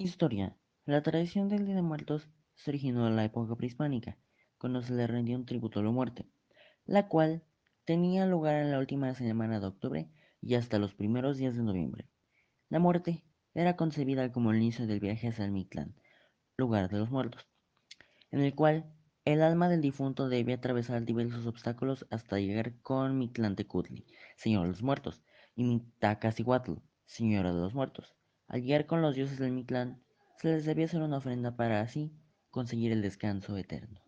Historia. La tradición del Día de Muertos se originó en la época prehispánica, cuando se le rendía un tributo a la muerte, la cual tenía lugar en la última semana de octubre y hasta los primeros días de noviembre. La muerte era concebida como el inicio del viaje hacia el Mictlán, lugar de los muertos, en el cual el alma del difunto debe atravesar diversos obstáculos hasta llegar con Mictlantecutli, señor de los muertos, y Mictacacihuatl, señora de los muertos. Al llegar con los dioses del Mictlán, se les debía hacer una ofrenda para así conseguir el descanso eterno.